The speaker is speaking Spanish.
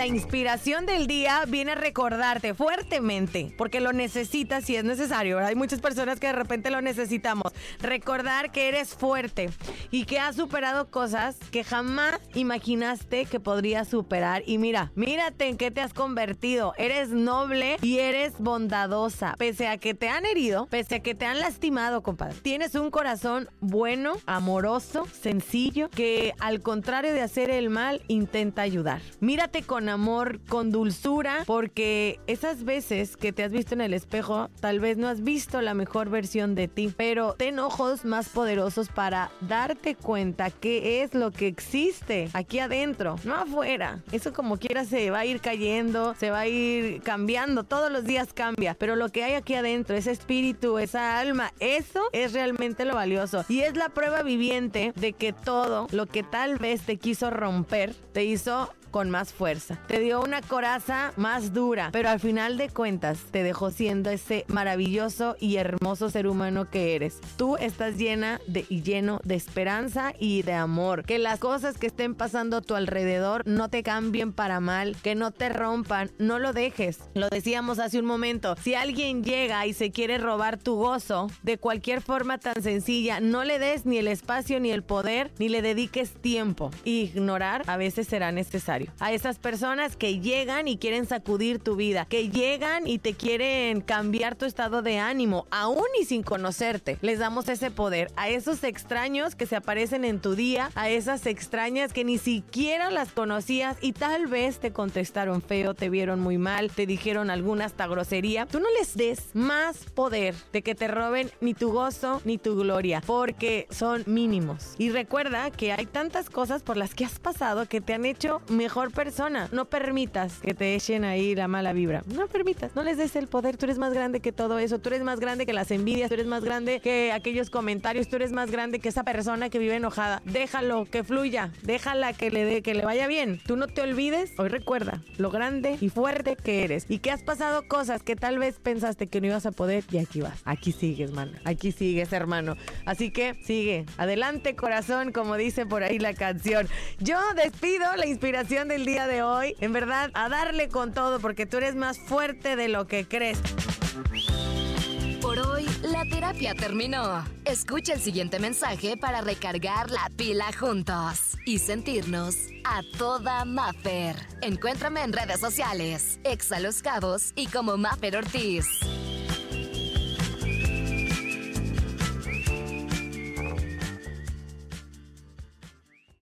La inspiración del día viene a recordarte fuertemente, porque lo necesitas si es necesario. Hay muchas personas que de repente lo necesitamos. Recordar que eres fuerte y que has superado cosas que jamás imaginaste que podrías superar. Y mira, mírate en qué te has convertido. Eres noble y eres bondadosa. Pese a que te han herido, pese a que te han lastimado, compadre. Tienes un corazón bueno, amoroso, sencillo, que al contrario de hacer el mal, intenta ayudar. Mírate con amor, con dulzura, porque esas veces que te has visto en el espejo, tal vez no has visto la mejor versión de ti, pero ten ojos más poderosos para darte cuenta qué es lo que existe aquí adentro, no afuera. Eso como quiera se va a ir cayendo, se va a ir cambiando, todos los días cambia, pero lo que hay aquí adentro, ese espíritu, esa alma, eso es realmente lo valioso y es la prueba viviente de que todo lo que tal vez te quiso romper, te hizo con más fuerza. Te dio una coraza más dura, pero al final de cuentas te dejó siendo ese maravilloso y hermoso ser humano que eres. Tú estás llena de y lleno de esperanza y de amor. Que las cosas que estén pasando a tu alrededor no te cambien para mal, que no te rompan, no lo dejes. Lo decíamos hace un momento. Si alguien llega y se quiere robar tu gozo de cualquier forma tan sencilla, no le des ni el espacio ni el poder, ni le dediques tiempo. Ignorar a veces será necesario a esas personas que llegan y quieren sacudir tu vida, que llegan y te quieren cambiar tu estado de ánimo, aún y sin conocerte. Les damos ese poder a esos extraños que se aparecen en tu día, a esas extrañas que ni siquiera las conocías y tal vez te contestaron feo, te vieron muy mal, te dijeron alguna hasta grosería. Tú no les des más poder de que te roben ni tu gozo ni tu gloria, porque son mínimos. Y recuerda que hay tantas cosas por las que has pasado que te han hecho mejor persona. No permitas que te echen ahí la mala vibra. No permitas, no les des el poder. Tú eres más grande que todo eso. Tú eres más grande que las envidias. Tú eres más grande que aquellos comentarios. Tú eres más grande que esa persona que vive enojada. Déjalo que fluya. Déjala que le dé, que le vaya bien. Tú no te olvides. Hoy recuerda lo grande y fuerte que eres y que has pasado cosas que tal vez pensaste que no ibas a poder y aquí vas. Aquí sigues, mano. Aquí sigues, hermano. Así que sigue. Adelante, corazón, como dice por ahí la canción. Yo despido la inspiración del día de hoy. En verdad, a darle con todo porque tú eres más fuerte de lo que crees. Por hoy, la terapia terminó. Escucha el siguiente mensaje para recargar la pila juntos y sentirnos a toda Maffer. Encuéntrame en redes sociales, Exa Los Cabos y como Maffer Ortiz.